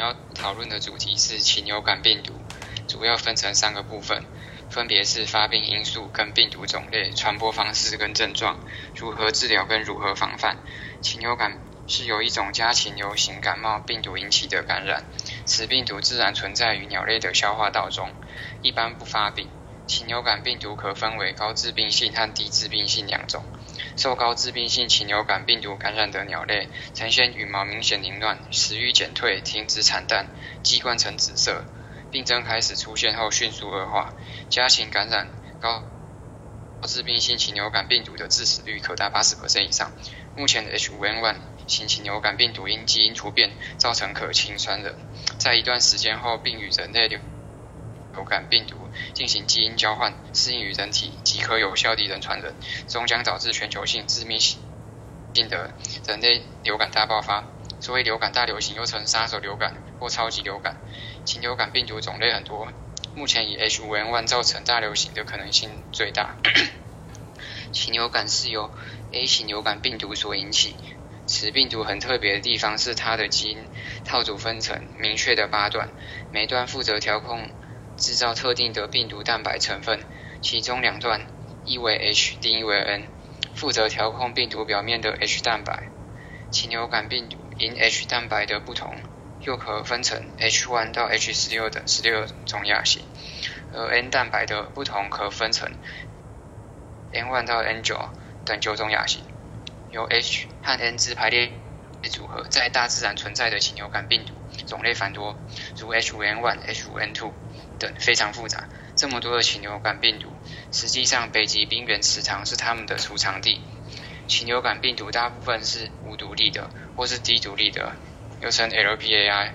要讨论的主题是禽流感病毒，主要分成三个部分，分别是发病因素、跟病毒种类、传播方式跟症状、如何治疗跟如何防范。禽流感是由一种家禽流行感冒病毒引起的感染，此病毒自然存在于鸟类的消化道中，一般不发病。禽流感病毒可分为高致病性和低致病性两种。受高致病性禽流感病毒感染的鸟类，呈现羽毛明显凌乱、食欲减退、停止产蛋、鸡冠呈紫色。病症开始出现后迅速恶化。家禽感染高高致病性禽流感病毒的致死率可达80%以上。目前的 H5N1 型禽流感病毒因基因突变造成可侵传染，在一段时间后并与人类流流感病毒进行基因交换，适应于人体，即可有效地人传人，终将导致全球性致命性的人类流感大爆发。所谓流感大流行，又称杀手流感或超级流感。禽流感病毒种类很多，目前以 H5N1 造成大流行的可能性最大。禽流感是由 A 型流感病毒所引起，此病毒很特别的地方是它的基因套组分成明确的八段，每段负责调控。制造特定的病毒蛋白成分，其中两段，一为 H，另一为 N，负责调控病毒表面的 H 蛋白。禽流感病毒因 H 蛋白的不同，又可分成 H1 到 H16 等十六种亚型，而 N 蛋白的不同可分成 N1 到 N9 等九种亚型。由 H 和 N 支排列组合，在大自然存在的禽流感病毒种类繁多，如 H5N1、H5N2。等非常复杂，这么多的禽流感病毒，实际上北极冰原池塘是它们的储藏地。禽流感病毒大部分是无独立的或是低独立的，又称 LPAI，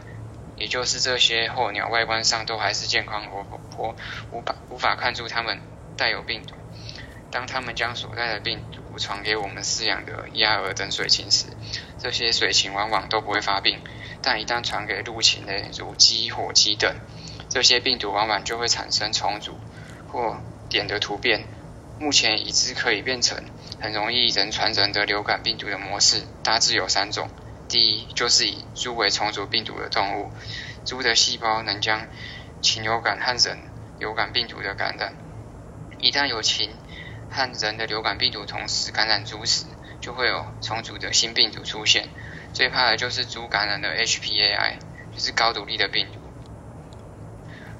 也就是这些候鸟外观上都还是健康活泼，无法无法看出它们带有病毒。当他们将所带的病毒传给我们饲养的鸭鹅等水禽时，这些水禽往往都不会发病，但一旦传给陆禽的如鸡、火鸡等，这些病毒往往就会产生重组或点的突变。目前已知可以变成很容易人传人的流感病毒的模式大致有三种。第一，就是以猪为重组病毒的动物，猪的细胞能将禽流感和人流感病毒的感染。一旦有禽和人的流感病毒同时感染猪时，就会有重组的新病毒出现。最怕的就是猪感染的 HPAI，就是高独立的病毒。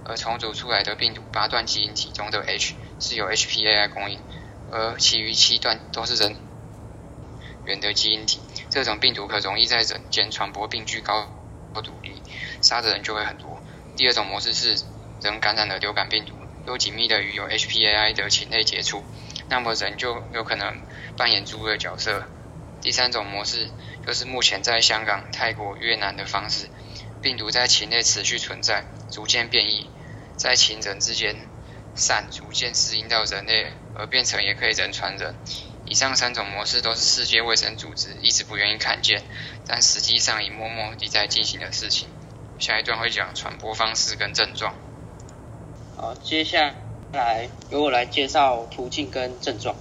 而重组出来的病毒八段基因体中的 H 是由 HPAI 供应，而其余七段都是人源的基因体。这种病毒可容易在人间传播，并具高独立，杀的人就会很多。第二种模式是人感染的流感病毒，又紧密的与有 HPAI 的禽类接触，那么人就有可能扮演猪的角色。第三种模式就是目前在香港、泰国、越南的方式，病毒在禽类持续存在，逐渐变异。在禽人之间散，逐渐适应到人类，而变成也可以人传人。以上三种模式都是世界卫生组织一直不愿意看见，但实际上已默默地在进行的事情。下一段会讲传播方式跟症状。好，接下来由我来介绍途径跟症状。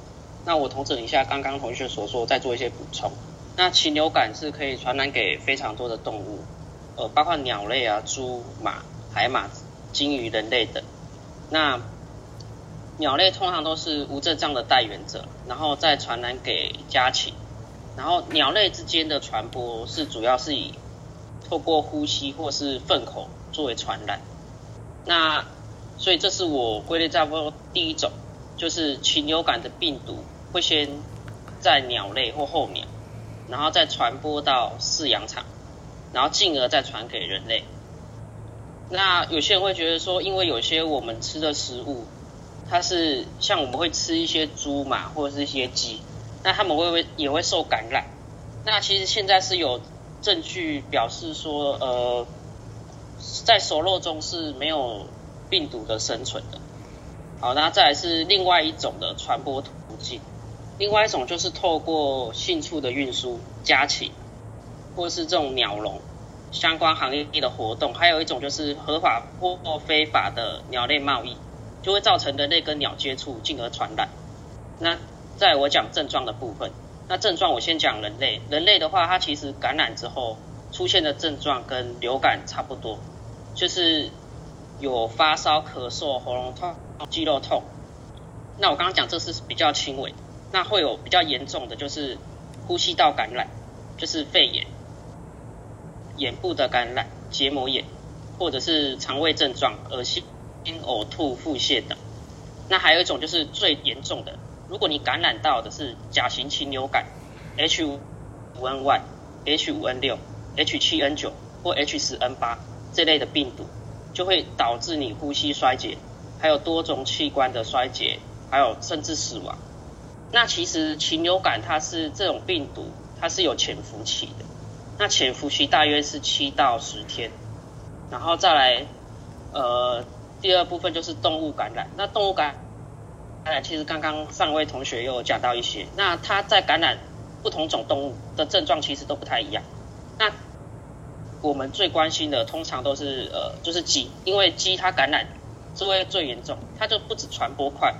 那我统整一下刚刚同学所说，再做一些补充。那禽流感是可以传染给非常多的动物，呃，包括鸟类啊、猪、马、海马。鲸鱼、人类等，那鸟类通常都是无症状的带源者，然后再传染给家禽，然后鸟类之间的传播是主要是以透过呼吸或是粪口作为传染。那所以这是我归类在不多第一种，就是禽流感的病毒会先在鸟类或候鸟，然后再传播到饲养场，然后进而再传给人类。那有些人会觉得说，因为有些我们吃的食物，它是像我们会吃一些猪嘛，或者是一些鸡，那他们会不会也会受感染？那其实现在是有证据表示说，呃，在熟肉中是没有病毒的生存的。好，那再来是另外一种的传播途径，另外一种就是透过迅速的运输、家禽，或是这种鸟笼。相关行业的活动，还有一种就是合法或非法的鸟类贸易，就会造成人类跟鸟接触，进而传染。那在我讲症状的部分，那症状我先讲人类，人类的话，它其实感染之后，出现的症状跟流感差不多，就是有发烧、咳嗽、喉咙痛、肌肉痛。那我刚刚讲这是比较轻微，那会有比较严重的就是呼吸道感染，就是肺炎、眼部的感染、结膜炎，或者是肠胃症状、恶心、呕吐、腹泻等。那还有一种就是最严重的，如果你感染到的是甲型禽流感 H 五 N 1 H 五 N 六、H 七 N 九或 H 十 N 八这类的病毒，就会导致你呼吸衰竭，还有多种器官的衰竭。还有甚至死亡。那其实禽流感它是这种病毒，它是有潜伏期的。那潜伏期大约是七到十天。然后再来，呃，第二部分就是动物感染。那动物感染，其实刚刚上位同学又讲到一些。那它在感染不同种动物的症状其实都不太一样。我们最关心的通常都是呃，就是鸡，因为鸡它感染是会最严重，它就不止传播快。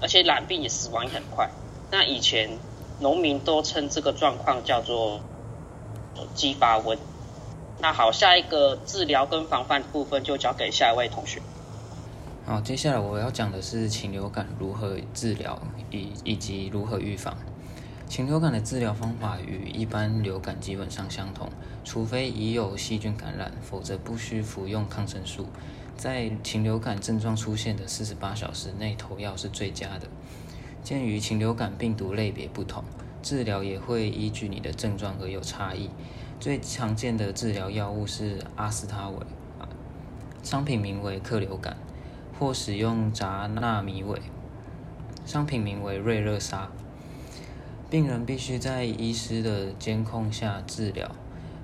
而且染病也死亡也很快。那以前农民都称这个状况叫做鸡发瘟。那好，下一个治疗跟防范部分就交给下一位同学。好，接下来我要讲的是禽流感如何治疗以以及如何预防。禽流感的治疗方法与一般流感基本上相同，除非已有细菌感染，否则不需服用抗生素。在禽流感症状出现的四十八小时内投药是最佳的。鉴于禽流感病毒类别不同，治疗也会依据你的症状而有差异。最常见的治疗药物是阿司他韦，商品名为克流感，或使用扎纳米韦，商品名为瑞热沙。病人必须在医师的监控下治疗。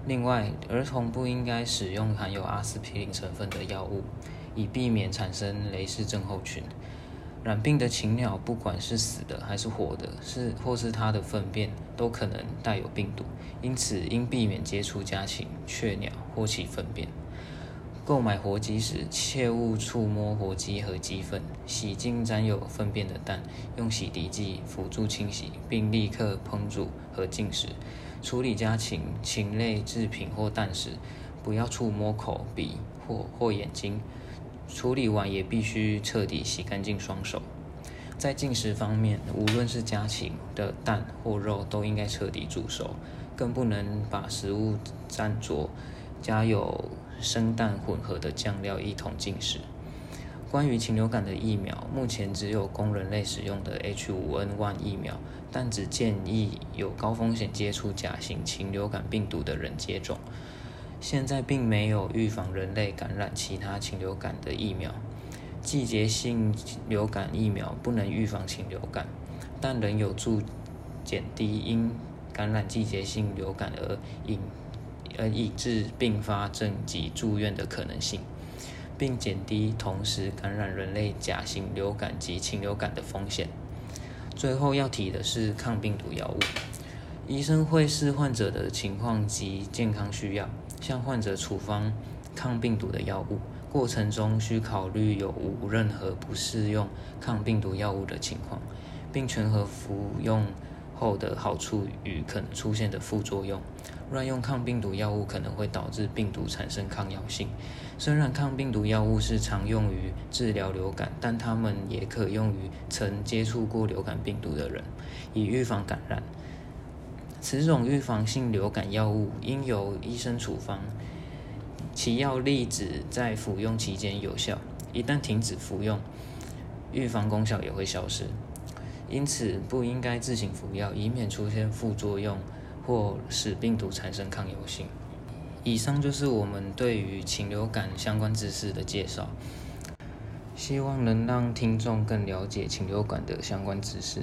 另外，儿童不应该使用含有阿司匹林成分的药物，以避免产生雷氏症候群。染病的禽鸟，不管是死的还是活的，是或是它的粪便，都可能带有病毒，因此应避免接触家禽、雀鸟或其粪便。购买活鸡时，切勿触摸活鸡和鸡粪。洗净沾有粪便的蛋，用洗涤剂辅助清洗，并立刻烹煮和进食。处理家禽、禽类制品或蛋时，不要触摸口、鼻或或眼睛。处理完也必须彻底洗干净双手。在进食方面，无论是家禽的蛋或肉，都应该彻底煮熟，更不能把食物沾着加有生蛋混合的酱料一同进食。关于禽流感的疫苗，目前只有供人类使用的 H5N1 疫苗，但只建议有高风险接触甲型禽流感病毒的人接种。现在并没有预防人类感染其他禽流感的疫苗。季节性流感疫苗不能预防禽流感，但仍有助减低因感染季节性流感而引而引致并发症及住院的可能性。并减低同时感染人类甲型流感及禽流感的风险。最后要提的是抗病毒药物，医生会视患者的情况及健康需要，向患者处方抗病毒的药物。过程中需考虑有无任何不适用抗病毒药物的情况，并权衡服用。后的好处与可能出现的副作用。乱用抗病毒药物可能会导致病毒产生抗药性。虽然抗病毒药物是常用于治疗流感，但它们也可用于曾接触过流感病毒的人，以预防感染。此种预防性流感药物应由医生处方，其药粒只在服用期间有效，一旦停止服用，预防功效也会消失。因此，不应该自行服药，以免出现副作用或使病毒产生抗药性。以上就是我们对于禽流感相关知识的介绍，希望能让听众更了解禽流感的相关知识。